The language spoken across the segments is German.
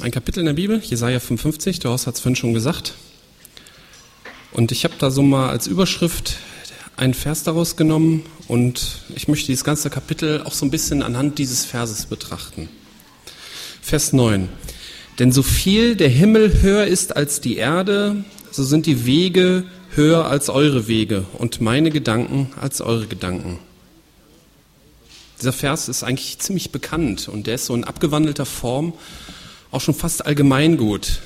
ein Kapitel in der Bibel, Jesaja 55, der Horst hat es vorhin schon gesagt. Und ich habe da so mal als Überschrift einen Vers daraus genommen und ich möchte dieses ganze Kapitel auch so ein bisschen anhand dieses Verses betrachten. Vers 9. Denn so viel der Himmel höher ist als die Erde, so sind die Wege höher als eure Wege und meine Gedanken als eure Gedanken. Dieser Vers ist eigentlich ziemlich bekannt und der ist so in abgewandelter Form auch schon fast allgemeingut.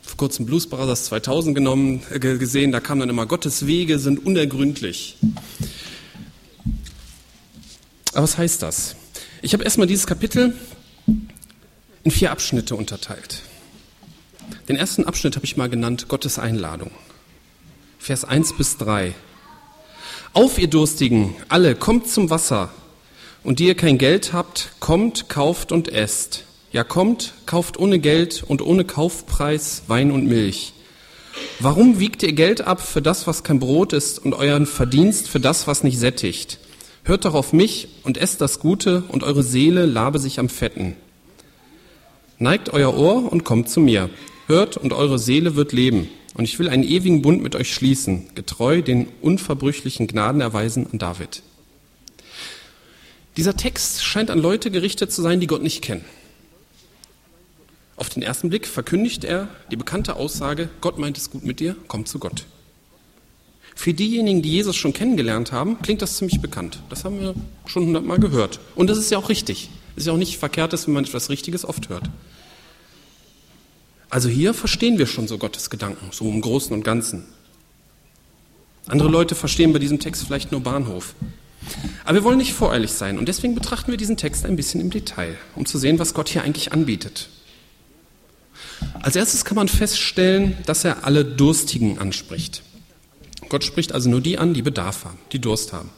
Vor kurzem Blues Brothers 2000 genommen, äh, gesehen, da kam dann immer, Gottes Wege sind unergründlich. Aber was heißt das? Ich habe erstmal dieses Kapitel in vier Abschnitte unterteilt. Den ersten Abschnitt habe ich mal genannt Gottes Einladung. Vers 1 bis 3. Auf, ihr Durstigen, alle, kommt zum Wasser. Und die ihr kein Geld habt, kommt, kauft und esst. Ja, kommt, kauft ohne Geld und ohne Kaufpreis Wein und Milch. Warum wiegt ihr Geld ab für das, was kein Brot ist, und euren Verdienst für das, was nicht sättigt? Hört doch auf mich und esst das Gute, und eure Seele labe sich am Fetten. Neigt euer Ohr und kommt zu mir. Hört, und eure Seele wird leben. Und ich will einen ewigen Bund mit euch schließen, getreu den unverbrüchlichen Gnaden erweisen an David. Dieser Text scheint an Leute gerichtet zu sein, die Gott nicht kennen. Auf den ersten Blick verkündigt er die bekannte Aussage, Gott meint es gut mit dir, komm zu Gott. Für diejenigen, die Jesus schon kennengelernt haben, klingt das ziemlich bekannt. Das haben wir schon hundertmal gehört. Und das ist ja auch richtig. Es ist ja auch nicht verkehrt, wenn man etwas Richtiges oft hört. Also hier verstehen wir schon so Gottes Gedanken, so im Großen und Ganzen. Andere Leute verstehen bei diesem Text vielleicht nur Bahnhof. Aber wir wollen nicht voreilig sein und deswegen betrachten wir diesen Text ein bisschen im Detail, um zu sehen, was Gott hier eigentlich anbietet. Als erstes kann man feststellen, dass er alle Durstigen anspricht. Gott spricht also nur die an, die Bedarf haben, die Durst haben.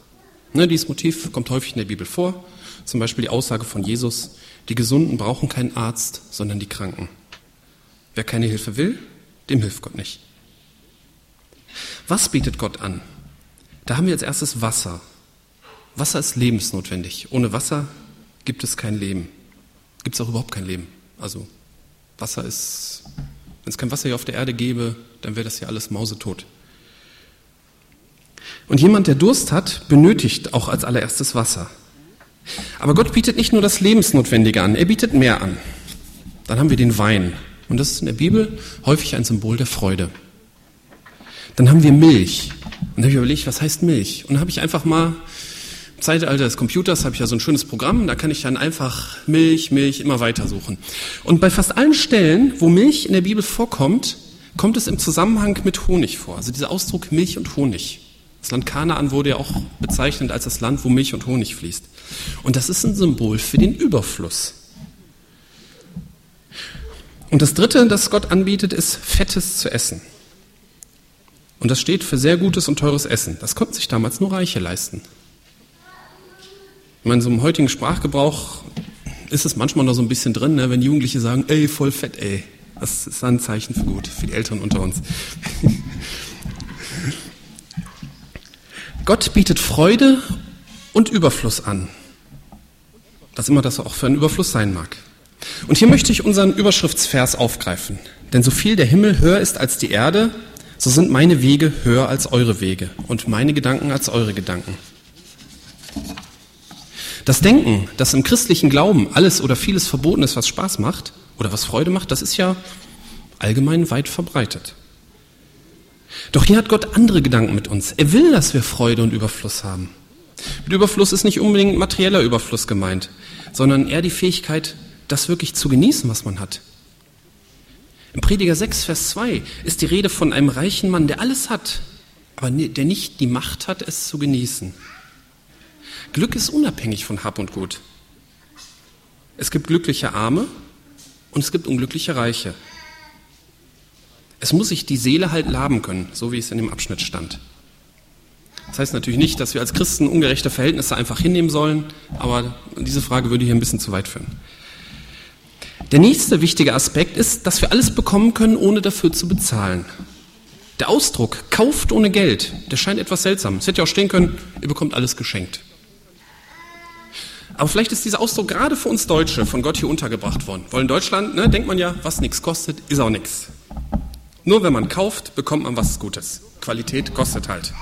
Ne, dieses Motiv kommt häufig in der Bibel vor, zum Beispiel die Aussage von Jesus, die Gesunden brauchen keinen Arzt, sondern die Kranken. Wer keine Hilfe will, dem hilft Gott nicht. Was bietet Gott an? Da haben wir als erstes Wasser. Wasser ist lebensnotwendig. Ohne Wasser gibt es kein Leben. Gibt es auch überhaupt kein Leben. Also Wasser ist, wenn es kein Wasser hier auf der Erde gäbe, dann wäre das ja alles mausetot. Und jemand, der Durst hat, benötigt auch als allererstes Wasser. Aber Gott bietet nicht nur das Lebensnotwendige an, er bietet mehr an. Dann haben wir den Wein. Und das ist in der Bibel häufig ein Symbol der Freude. Dann haben wir Milch. Und da habe ich überlegt, was heißt Milch? Und dann habe ich einfach mal Zeitalter des Computers habe ich ja so ein schönes Programm, da kann ich dann einfach Milch, Milch immer weiter suchen. Und bei fast allen Stellen, wo Milch in der Bibel vorkommt, kommt es im Zusammenhang mit Honig vor. Also dieser Ausdruck Milch und Honig. Das Land Kanaan wurde ja auch bezeichnet als das Land, wo Milch und Honig fließt. Und das ist ein Symbol für den Überfluss. Und das Dritte, das Gott anbietet, ist Fettes zu essen. Und das steht für sehr gutes und teures Essen. Das konnten sich damals nur Reiche leisten. Ich meine, so im heutigen Sprachgebrauch ist es manchmal noch so ein bisschen drin, ne, wenn Jugendliche sagen, ey, voll fett, ey. Das ist ein Zeichen für gut, für die Eltern unter uns. Gott bietet Freude und Überfluss an. Was immer das auch für ein Überfluss sein mag. Und hier möchte ich unseren Überschriftsvers aufgreifen. Denn so viel der Himmel höher ist als die Erde, so sind meine Wege höher als eure Wege und meine Gedanken als eure Gedanken. Das Denken, dass im christlichen Glauben alles oder vieles verboten ist, was Spaß macht oder was Freude macht, das ist ja allgemein weit verbreitet. Doch hier hat Gott andere Gedanken mit uns. Er will, dass wir Freude und Überfluss haben. Mit Überfluss ist nicht unbedingt materieller Überfluss gemeint, sondern eher die Fähigkeit, das wirklich zu genießen, was man hat. Im Prediger 6, Vers 2 ist die Rede von einem reichen Mann, der alles hat, aber der nicht die Macht hat, es zu genießen. Glück ist unabhängig von Hab und Gut. Es gibt glückliche Arme und es gibt unglückliche Reiche. Es muss sich die Seele halt laben können, so wie es in dem Abschnitt stand. Das heißt natürlich nicht, dass wir als Christen ungerechte Verhältnisse einfach hinnehmen sollen, aber diese Frage würde hier ein bisschen zu weit führen. Der nächste wichtige Aspekt ist, dass wir alles bekommen können, ohne dafür zu bezahlen. Der Ausdruck kauft ohne Geld, der scheint etwas seltsam. Es hätte ja auch stehen können, ihr bekommt alles geschenkt. Aber vielleicht ist dieser Ausdruck gerade für uns Deutsche von Gott hier untergebracht worden. Weil in Deutschland, ne, denkt man ja, was nichts kostet, ist auch nichts. Nur wenn man kauft, bekommt man was Gutes. Qualität kostet halt.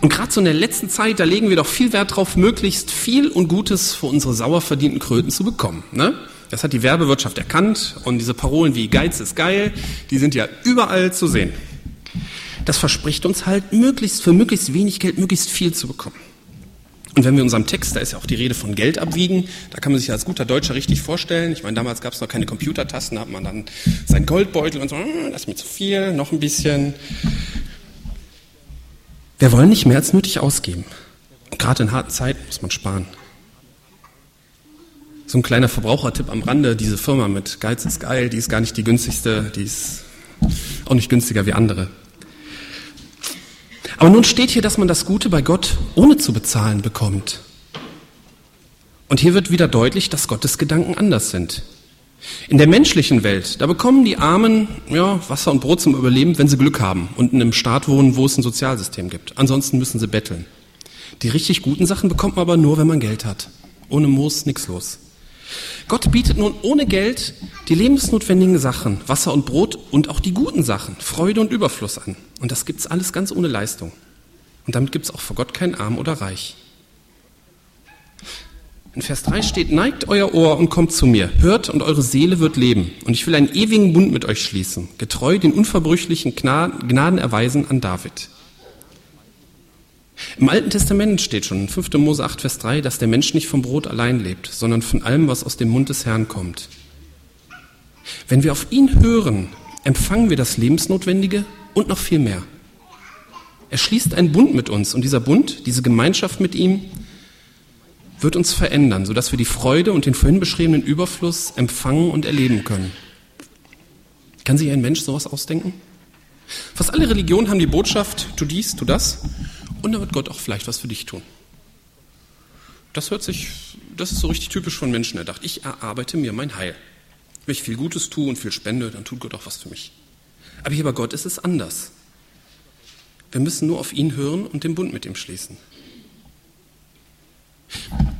Und gerade so in der letzten Zeit, da legen wir doch viel Wert drauf, möglichst viel und Gutes für unsere sauer verdienten Kröten zu bekommen. Ne? Das hat die Werbewirtschaft erkannt und diese Parolen wie Geiz ist geil, die sind ja überall zu sehen. Das verspricht uns halt, möglichst für möglichst wenig Geld möglichst viel zu bekommen. Und wenn wir unserem Text, da ist ja auch die Rede von Geld abwiegen, da kann man sich als guter Deutscher richtig vorstellen. Ich meine, damals gab es noch keine Computertasten, da hat man dann seinen Goldbeutel und so, hm, das ist mir zu viel, noch ein bisschen. Wir wollen nicht mehr als nötig ausgeben. Und gerade in harten Zeiten muss man sparen. So ein kleiner Verbrauchertipp am Rande, diese Firma mit Geiz ist geil, die ist gar nicht die günstigste, die ist auch nicht günstiger wie andere. Aber nun steht hier, dass man das Gute bei Gott ohne zu bezahlen bekommt. Und hier wird wieder deutlich, dass Gottes Gedanken anders sind. In der menschlichen Welt, da bekommen die Armen ja, Wasser und Brot zum Überleben, wenn sie Glück haben und in einem Staat wohnen, wo es ein Sozialsystem gibt. Ansonsten müssen sie betteln. Die richtig guten Sachen bekommt man aber nur, wenn man Geld hat. Ohne Moos nichts los. Gott bietet nun ohne Geld die lebensnotwendigen Sachen, Wasser und Brot und auch die guten Sachen, Freude und Überfluss an. Und das gibt's alles ganz ohne Leistung. Und damit gibt's auch vor Gott kein Arm oder Reich. In Vers 3 steht, neigt euer Ohr und kommt zu mir, hört und eure Seele wird leben. Und ich will einen ewigen Bund mit euch schließen, getreu den unverbrüchlichen Gnaden erweisen an David. Im Alten Testament steht schon in 5. Mose 8, Vers 3, dass der Mensch nicht vom Brot allein lebt, sondern von allem, was aus dem Mund des Herrn kommt. Wenn wir auf ihn hören, empfangen wir das Lebensnotwendige und noch viel mehr. Er schließt einen Bund mit uns und dieser Bund, diese Gemeinschaft mit ihm, wird uns verändern, sodass wir die Freude und den vorhin beschriebenen Überfluss empfangen und erleben können. Kann sich ein Mensch sowas ausdenken? Fast alle Religionen haben die Botschaft, tu dies, tu das, und dann wird Gott auch vielleicht was für dich tun. Das hört sich, das ist so richtig typisch von Menschen erdacht. Ich erarbeite mir mein Heil. Wenn ich viel Gutes tue und viel spende, dann tut Gott auch was für mich. Aber hier bei Gott ist es anders. Wir müssen nur auf ihn hören und den Bund mit ihm schließen.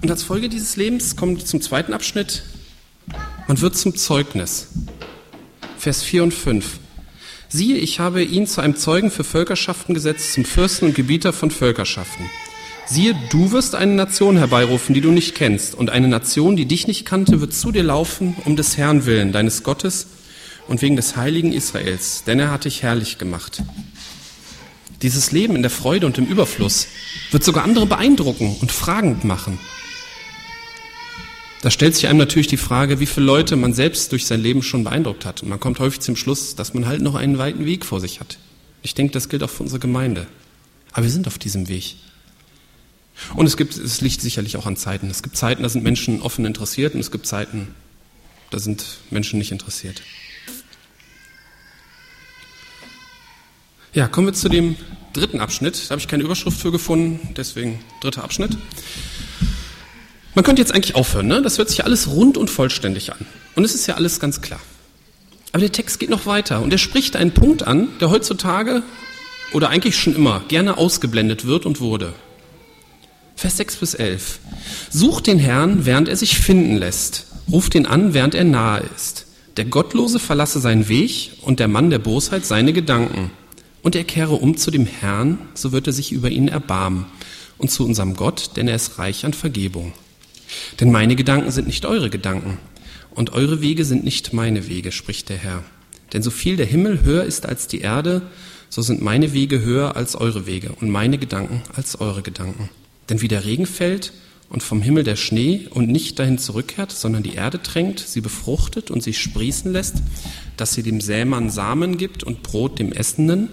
Und als Folge dieses Lebens kommt zum zweiten Abschnitt, man wird zum Zeugnis. Vers 4 und 5. Siehe, ich habe ihn zu einem Zeugen für Völkerschaften gesetzt, zum Fürsten und Gebieter von Völkerschaften. Siehe, du wirst eine Nation herbeirufen, die du nicht kennst, und eine Nation, die dich nicht kannte, wird zu dir laufen, um des Herrn willen, deines Gottes und wegen des heiligen Israels, denn er hat dich herrlich gemacht. Dieses Leben in der Freude und im Überfluss wird sogar andere beeindrucken und fragend machen. Da stellt sich einem natürlich die Frage, wie viele Leute man selbst durch sein Leben schon beeindruckt hat. Und man kommt häufig zum Schluss, dass man halt noch einen weiten Weg vor sich hat. Ich denke, das gilt auch für unsere Gemeinde. Aber wir sind auf diesem Weg. Und es gibt, es liegt sicherlich auch an Zeiten. Es gibt Zeiten, da sind Menschen offen interessiert und es gibt Zeiten, da sind Menschen nicht interessiert. Ja, kommen wir zu dem dritten Abschnitt. Da habe ich keine Überschrift für gefunden, deswegen dritter Abschnitt. Man könnte jetzt eigentlich aufhören, ne? das hört sich alles rund und vollständig an. Und es ist ja alles ganz klar. Aber der Text geht noch weiter und er spricht einen Punkt an, der heutzutage oder eigentlich schon immer gerne ausgeblendet wird und wurde. Vers 6 bis 11. Sucht den Herrn, während er sich finden lässt. Ruft ihn an, während er nahe ist. Der Gottlose verlasse seinen Weg und der Mann der Bosheit seine Gedanken. Und er kehre um zu dem Herrn, so wird er sich über ihn erbarmen. Und zu unserem Gott, denn er ist reich an Vergebung. Denn meine Gedanken sind nicht eure Gedanken und eure Wege sind nicht meine Wege, spricht der Herr. Denn so viel der Himmel höher ist als die Erde, so sind meine Wege höher als eure Wege und meine Gedanken als eure Gedanken. Denn wie der Regen fällt und vom Himmel der Schnee und nicht dahin zurückkehrt, sondern die Erde tränkt, sie befruchtet und sie sprießen lässt, dass sie dem Sämann Samen gibt und Brot dem Essenden,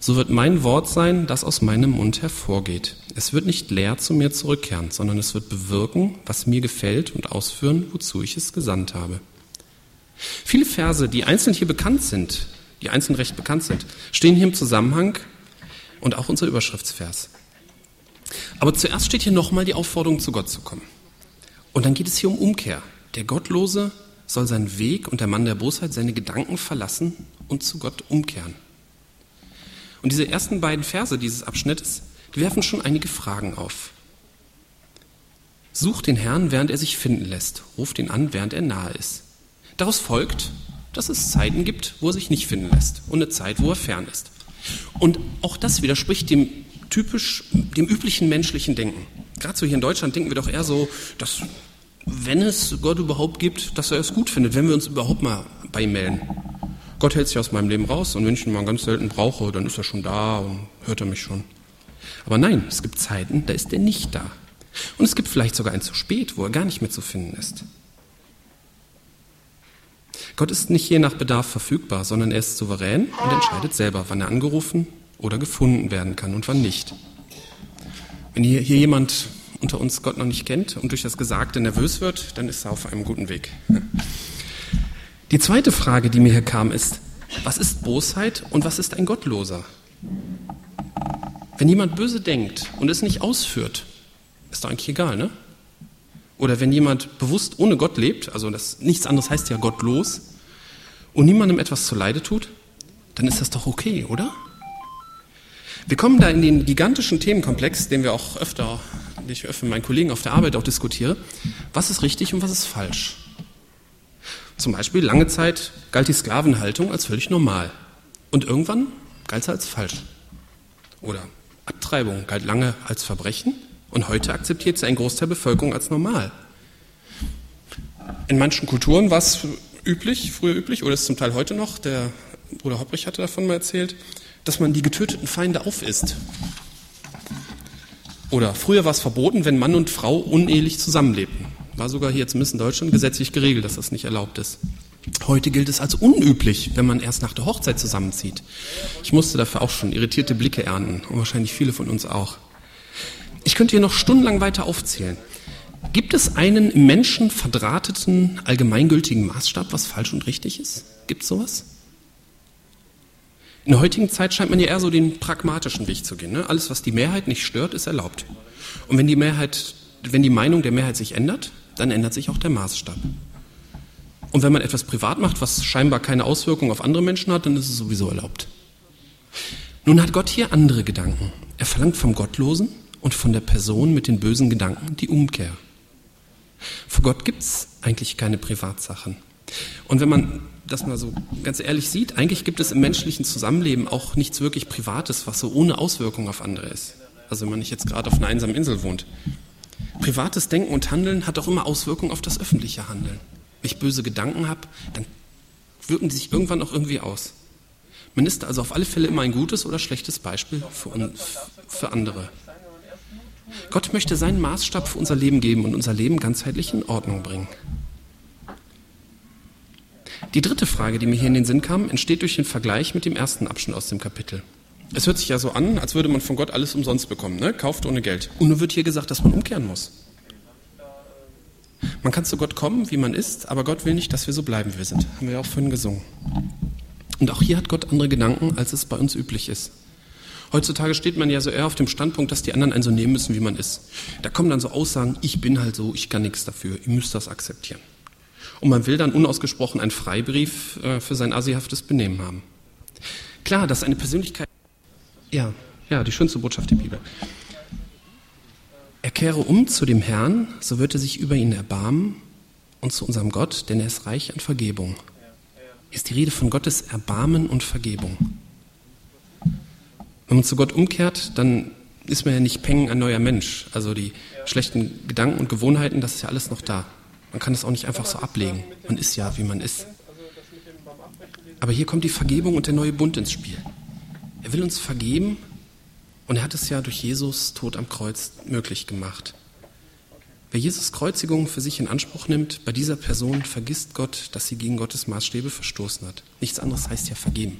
so wird mein Wort sein, das aus meinem Mund hervorgeht. Es wird nicht leer zu mir zurückkehren, sondern es wird bewirken, was mir gefällt und ausführen, wozu ich es gesandt habe. Viele Verse, die einzeln hier bekannt sind, die einzeln recht bekannt sind, stehen hier im Zusammenhang und auch unser Überschriftsvers. Aber zuerst steht hier nochmal die Aufforderung, zu Gott zu kommen. Und dann geht es hier um Umkehr. Der Gottlose soll seinen Weg und der Mann der Bosheit seine Gedanken verlassen und zu Gott umkehren. Und diese ersten beiden Verse dieses Abschnittes, die werfen schon einige Fragen auf. Sucht den Herrn, während er sich finden lässt. Ruft ihn an, während er nahe ist. Daraus folgt, dass es Zeiten gibt, wo er sich nicht finden lässt und eine Zeit, wo er fern ist. Und auch das widerspricht dem typisch, dem üblichen menschlichen Denken. Gerade so hier in Deutschland denken wir doch eher so, dass wenn es Gott überhaupt gibt, dass er es gut findet, wenn wir uns überhaupt mal bei ihm melden. Gott hält sich aus meinem Leben raus und wenn ich ihn mal ganz selten brauche, dann ist er schon da und hört er mich schon. Aber nein, es gibt Zeiten, da ist er nicht da. Und es gibt vielleicht sogar ein zu spät, wo er gar nicht mehr zu finden ist. Gott ist nicht je nach Bedarf verfügbar, sondern er ist souverän und entscheidet selber, wann er angerufen oder gefunden werden kann und wann nicht. Wenn hier, hier jemand unter uns Gott noch nicht kennt und durch das Gesagte nervös wird, dann ist er auf einem guten Weg. Die zweite Frage, die mir hier kam, ist, was ist Bosheit und was ist ein Gottloser? Wenn jemand böse denkt und es nicht ausführt, ist doch eigentlich egal, ne? Oder wenn jemand bewusst ohne Gott lebt, also das, nichts anderes heißt ja gottlos, und niemandem etwas zuleide tut, dann ist das doch okay, oder? Wir kommen da in den gigantischen Themenkomplex, den wir auch öfter, den ich öfter mit meinen Kollegen auf der Arbeit auch diskutiere. Was ist richtig und was ist falsch? Zum Beispiel lange Zeit galt die Sklavenhaltung als völlig normal. Und irgendwann galt sie als falsch. Oder Abtreibung galt lange als Verbrechen und heute akzeptiert sie ein Großteil der Bevölkerung als normal. In manchen Kulturen war es üblich, früher üblich, oder ist zum Teil heute noch, der Bruder Hopprich hatte davon mal erzählt, dass man die getöteten Feinde aufisst. Oder früher war es verboten, wenn Mann und Frau unehelich zusammenlebten. War sogar hier zumindest in Deutschland gesetzlich geregelt, dass das nicht erlaubt ist. Heute gilt es als unüblich, wenn man erst nach der Hochzeit zusammenzieht. Ich musste dafür auch schon irritierte Blicke ernten und wahrscheinlich viele von uns auch. Ich könnte hier noch stundenlang weiter aufzählen. Gibt es einen im Menschen verdrahteten, allgemeingültigen Maßstab, was falsch und richtig ist? Gibt es sowas? In der heutigen Zeit scheint man ja eher so den pragmatischen Weg zu gehen. Ne? Alles, was die Mehrheit nicht stört, ist erlaubt. Und wenn die Mehrheit, wenn die Meinung der Mehrheit sich ändert, dann ändert sich auch der Maßstab. Und wenn man etwas privat macht, was scheinbar keine Auswirkung auf andere Menschen hat, dann ist es sowieso erlaubt. Nun hat Gott hier andere Gedanken. Er verlangt vom Gottlosen und von der Person mit den bösen Gedanken die Umkehr. Vor Gott gibt es eigentlich keine Privatsachen. Und wenn man das mal so ganz ehrlich sieht, eigentlich gibt es im menschlichen Zusammenleben auch nichts wirklich Privates, was so ohne Auswirkung auf andere ist. Also wenn man nicht jetzt gerade auf einer einsamen Insel wohnt. Privates Denken und Handeln hat auch immer Auswirkungen auf das öffentliche Handeln. Wenn ich böse Gedanken habe, dann wirken die sich irgendwann auch irgendwie aus. Man ist also auf alle Fälle immer ein gutes oder schlechtes Beispiel für, für andere. Gott möchte seinen Maßstab für unser Leben geben und unser Leben ganzheitlich in Ordnung bringen. Die dritte Frage, die mir hier in den Sinn kam, entsteht durch den Vergleich mit dem ersten Abschnitt aus dem Kapitel. Es hört sich ja so an, als würde man von Gott alles umsonst bekommen, ne? kauft ohne Geld. Und nur wird hier gesagt, dass man umkehren muss. Man kann zu Gott kommen, wie man ist, aber Gott will nicht, dass wir so bleiben, wie wir sind. Haben wir ja auch vorhin gesungen. Und auch hier hat Gott andere Gedanken, als es bei uns üblich ist. Heutzutage steht man ja so eher auf dem Standpunkt, dass die anderen einen so nehmen müssen, wie man ist. Da kommen dann so Aussagen, ich bin halt so, ich kann nichts dafür, ihr müsst das akzeptieren. Und man will dann unausgesprochen einen Freibrief äh, für sein assihaftes Benehmen haben. Klar, dass eine Persönlichkeit, ja, ja, die schönste Botschaft der Bibel. Er kehre um zu dem Herrn, so wird er sich über ihn erbarmen und zu unserem Gott, denn er ist reich an Vergebung. Hier ist die Rede von Gottes Erbarmen und Vergebung. Wenn man zu Gott umkehrt, dann ist man ja nicht peng ein neuer Mensch. Also die schlechten Gedanken und Gewohnheiten, das ist ja alles noch da. Man kann das auch nicht einfach so ablegen. Man ist ja, wie man ist. Aber hier kommt die Vergebung und der neue Bund ins Spiel. Er will uns vergeben und er hat es ja durch Jesus Tod am Kreuz möglich gemacht. Wer Jesus Kreuzigung für sich in Anspruch nimmt, bei dieser Person vergisst Gott, dass sie gegen Gottes Maßstäbe verstoßen hat. Nichts anderes heißt ja vergeben.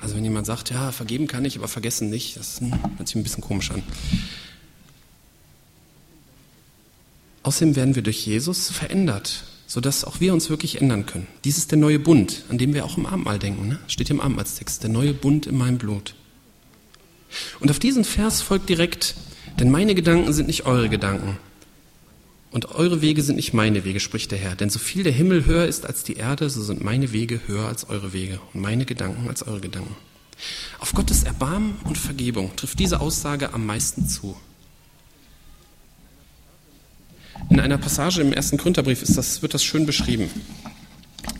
Also wenn jemand sagt, ja, vergeben kann ich, aber vergessen nicht, das hört sich ein bisschen komisch an. Außerdem werden wir durch Jesus verändert, sodass auch wir uns wirklich ändern können. Dies ist der neue Bund, an dem wir auch im Abendmahl denken. Ne? Steht im Abendmahlstext, der neue Bund in meinem Blut. Und auf diesen Vers folgt direkt, denn meine Gedanken sind nicht eure Gedanken. Und eure Wege sind nicht meine Wege, spricht der Herr. Denn so viel der Himmel höher ist als die Erde, so sind meine Wege höher als eure Wege und meine Gedanken als eure Gedanken. Auf Gottes Erbarmen und Vergebung trifft diese Aussage am meisten zu. In einer Passage im ersten Korintherbrief ist das, wird das schön beschrieben.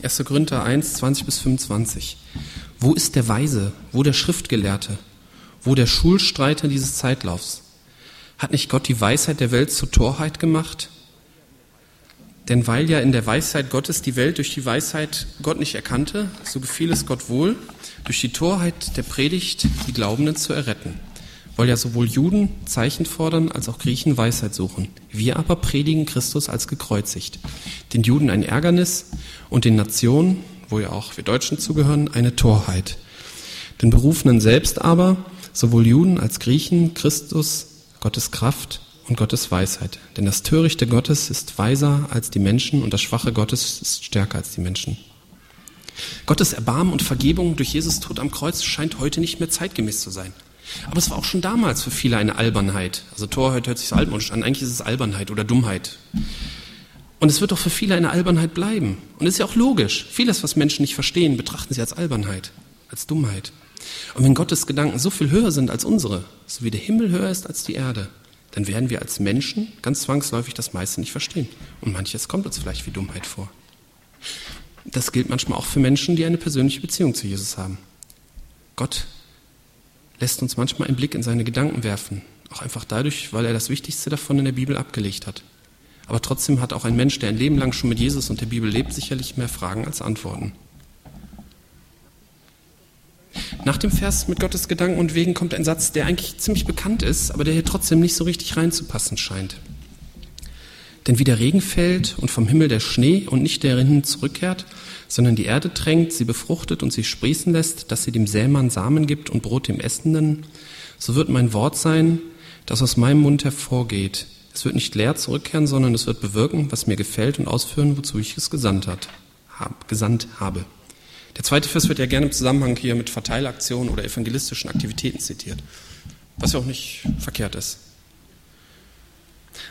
1. Korinther 1, 20 bis 25. Wo ist der Weise? Wo der Schriftgelehrte? Wo der Schulstreiter dieses Zeitlaufs? Hat nicht Gott die Weisheit der Welt zur Torheit gemacht? Denn weil ja in der Weisheit Gottes die Welt durch die Weisheit Gott nicht erkannte, so gefiel es Gott wohl, durch die Torheit der Predigt die Glaubenden zu erretten weil ja sowohl Juden Zeichen fordern als auch Griechen Weisheit suchen. Wir aber predigen Christus als gekreuzigt. Den Juden ein Ärgernis und den Nationen, wo ja auch wir Deutschen zugehören, eine Torheit. Den Berufenen selbst aber, sowohl Juden als Griechen, Christus, Gottes Kraft und Gottes Weisheit. Denn das Törichte Gottes ist weiser als die Menschen und das Schwache Gottes ist stärker als die Menschen. Gottes Erbarmen und Vergebung durch Jesus Tod am Kreuz scheint heute nicht mehr zeitgemäß zu sein. Aber es war auch schon damals für viele eine Albernheit. Also Torheit hört sich so altmodisch an, eigentlich ist es Albernheit oder Dummheit. Und es wird auch für viele eine Albernheit bleiben. Und es ist ja auch logisch. Vieles, was Menschen nicht verstehen, betrachten sie als Albernheit, als Dummheit. Und wenn Gottes Gedanken so viel höher sind als unsere, so wie der Himmel höher ist als die Erde, dann werden wir als Menschen ganz zwangsläufig das meiste nicht verstehen. Und manches kommt uns vielleicht wie Dummheit vor. Das gilt manchmal auch für Menschen, die eine persönliche Beziehung zu Jesus haben. Gott lässt uns manchmal einen Blick in seine Gedanken werfen. Auch einfach dadurch, weil er das Wichtigste davon in der Bibel abgelegt hat. Aber trotzdem hat auch ein Mensch, der ein Leben lang schon mit Jesus und der Bibel lebt, sicherlich mehr Fragen als Antworten. Nach dem Vers mit Gottes Gedanken und Wegen kommt ein Satz, der eigentlich ziemlich bekannt ist, aber der hier trotzdem nicht so richtig reinzupassen scheint. Denn wie der Regen fällt und vom Himmel der Schnee und nicht der darin zurückkehrt, sondern die Erde tränkt, sie befruchtet und sie sprießen lässt, dass sie dem Sämann Samen gibt und Brot dem Essenden, so wird mein Wort sein, das aus meinem Mund hervorgeht. Es wird nicht leer zurückkehren, sondern es wird bewirken, was mir gefällt und ausführen, wozu ich es gesandt, hat, hab, gesandt habe. Der zweite Vers wird ja gerne im Zusammenhang hier mit Verteilaktionen oder evangelistischen Aktivitäten zitiert, was ja auch nicht verkehrt ist.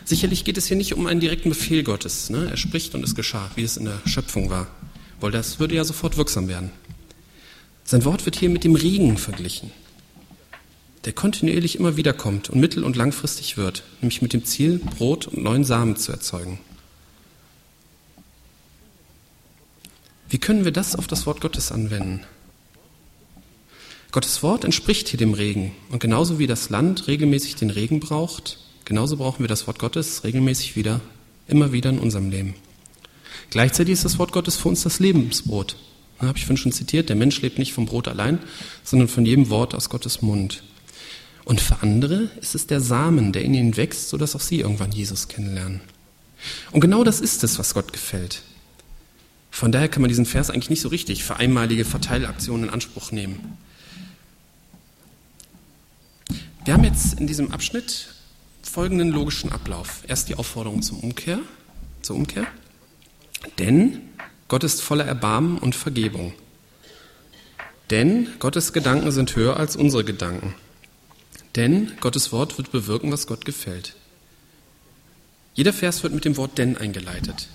Sicherlich geht es hier nicht um einen direkten Befehl Gottes. Ne? Er spricht und es geschah, wie es in der Schöpfung war weil das würde ja sofort wirksam werden. Sein Wort wird hier mit dem Regen verglichen, der kontinuierlich immer wieder kommt und mittel- und langfristig wird, nämlich mit dem Ziel, Brot und neuen Samen zu erzeugen. Wie können wir das auf das Wort Gottes anwenden? Gottes Wort entspricht hier dem Regen. Und genauso wie das Land regelmäßig den Regen braucht, genauso brauchen wir das Wort Gottes regelmäßig wieder, immer wieder in unserem Leben. Gleichzeitig ist das Wort Gottes für uns das Lebensbrot. Da habe ich vorhin schon zitiert, der Mensch lebt nicht vom Brot allein, sondern von jedem Wort aus Gottes Mund. Und für andere ist es der Samen, der in ihnen wächst, sodass auch sie irgendwann Jesus kennenlernen. Und genau das ist es, was Gott gefällt. Von daher kann man diesen Vers eigentlich nicht so richtig für einmalige Verteilaktionen in Anspruch nehmen. Wir haben jetzt in diesem Abschnitt folgenden logischen Ablauf. Erst die Aufforderung zum Umkehr, zur Umkehr. Denn Gott ist voller Erbarmen und Vergebung. Denn Gottes Gedanken sind höher als unsere Gedanken. Denn Gottes Wort wird bewirken, was Gott gefällt. Jeder Vers wird mit dem Wort denn eingeleitet.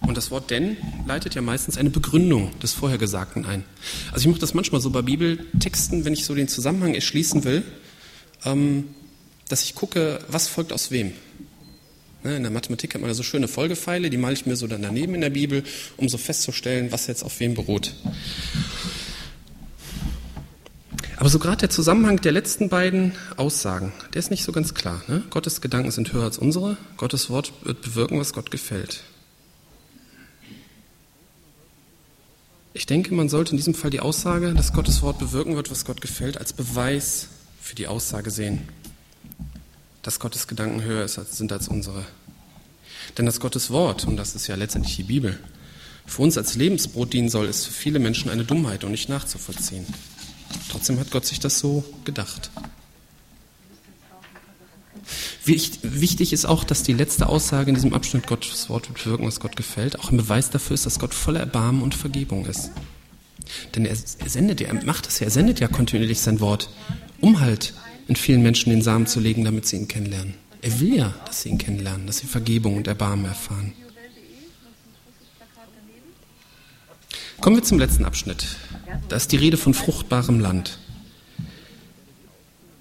Und das Wort denn leitet ja meistens eine Begründung des Vorhergesagten ein. Also ich mache das manchmal so bei Bibeltexten, wenn ich so den Zusammenhang erschließen will, ähm, dass ich gucke, was folgt aus wem. Ne, in der Mathematik hat man da so schöne Folgepfeile, die male ich mir so dann daneben in der Bibel, um so festzustellen, was jetzt auf wem beruht. Aber so gerade der Zusammenhang der letzten beiden Aussagen, der ist nicht so ganz klar. Ne? Gottes Gedanken sind höher als unsere, Gottes Wort wird bewirken, was Gott gefällt. Ich denke, man sollte in diesem Fall die Aussage, dass Gottes Wort bewirken wird, was Gott gefällt, als Beweis für die Aussage sehen dass Gottes Gedanken höher sind als unsere. Denn dass Gottes Wort, und das ist ja letztendlich die Bibel, für uns als Lebensbrot dienen soll, ist für viele Menschen eine Dummheit und nicht nachzuvollziehen. Trotzdem hat Gott sich das so gedacht. Wichtig ist auch, dass die letzte Aussage in diesem Abschnitt Gottes Wort wird wirken, was Gott gefällt, auch ein Beweis dafür ist, dass Gott voller Erbarmen und Vergebung ist. Denn er, sendet ja, er macht das ja, er sendet ja kontinuierlich sein Wort, um halt in vielen Menschen den Samen zu legen, damit sie ihn kennenlernen. Er will ja, dass sie ihn kennenlernen, dass sie Vergebung und Erbarmen erfahren. Kommen wir zum letzten Abschnitt. Da ist die Rede von fruchtbarem Land.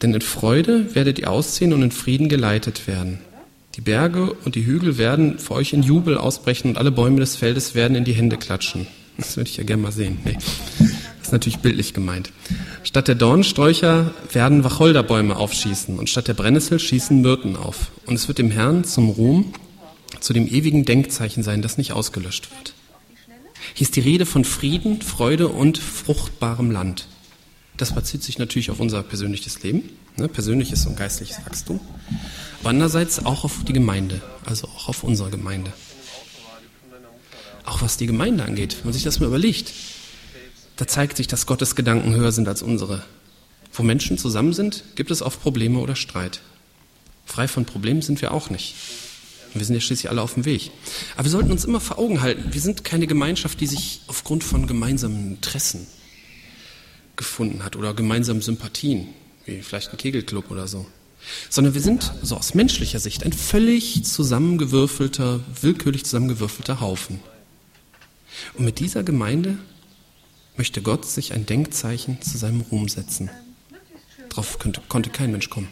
Denn in Freude werdet ihr ausziehen und in Frieden geleitet werden. Die Berge und die Hügel werden für euch in Jubel ausbrechen und alle Bäume des Feldes werden in die Hände klatschen. Das würde ich ja gerne mal sehen. Nee. Ist natürlich bildlich gemeint. Statt der Dornsträucher werden Wacholderbäume aufschießen und statt der Brennnessel schießen Myrten auf. Und es wird dem Herrn zum Ruhm, zu dem ewigen Denkzeichen sein, das nicht ausgelöscht wird. Hier ist die Rede von Frieden, Freude und fruchtbarem Land. Das bezieht sich natürlich auf unser persönliches Leben, ne, persönliches und geistliches Wachstum, aber andererseits auch auf die Gemeinde, also auch auf unsere Gemeinde. Auch was die Gemeinde angeht, wenn man sich das mal überlegt, da zeigt sich, dass Gottes Gedanken höher sind als unsere. Wo Menschen zusammen sind, gibt es oft Probleme oder Streit. Frei von Problemen sind wir auch nicht. Wir sind ja schließlich alle auf dem Weg. Aber wir sollten uns immer vor Augen halten, wir sind keine Gemeinschaft, die sich aufgrund von gemeinsamen Interessen gefunden hat oder gemeinsamen Sympathien, wie vielleicht ein Kegelclub oder so. Sondern wir sind, so aus menschlicher Sicht, ein völlig zusammengewürfelter, willkürlich zusammengewürfelter Haufen. Und mit dieser Gemeinde möchte Gott sich ein Denkzeichen zu seinem Ruhm setzen. Darauf könnte, konnte kein Mensch kommen.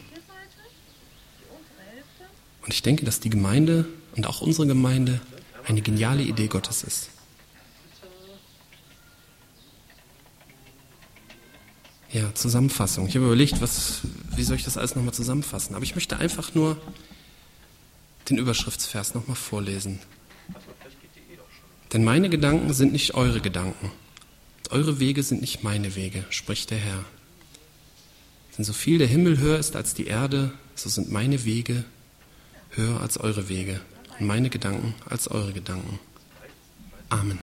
Und ich denke, dass die Gemeinde und auch unsere Gemeinde eine geniale Idee Gottes ist. Ja, Zusammenfassung. Ich habe überlegt, was, wie soll ich das alles nochmal zusammenfassen? Aber ich möchte einfach nur den Überschriftsvers nochmal vorlesen. Denn meine Gedanken sind nicht eure Gedanken. Eure Wege sind nicht meine Wege, spricht der Herr. Denn so viel der Himmel höher ist als die Erde, so sind meine Wege höher als eure Wege und meine Gedanken als eure Gedanken. Amen.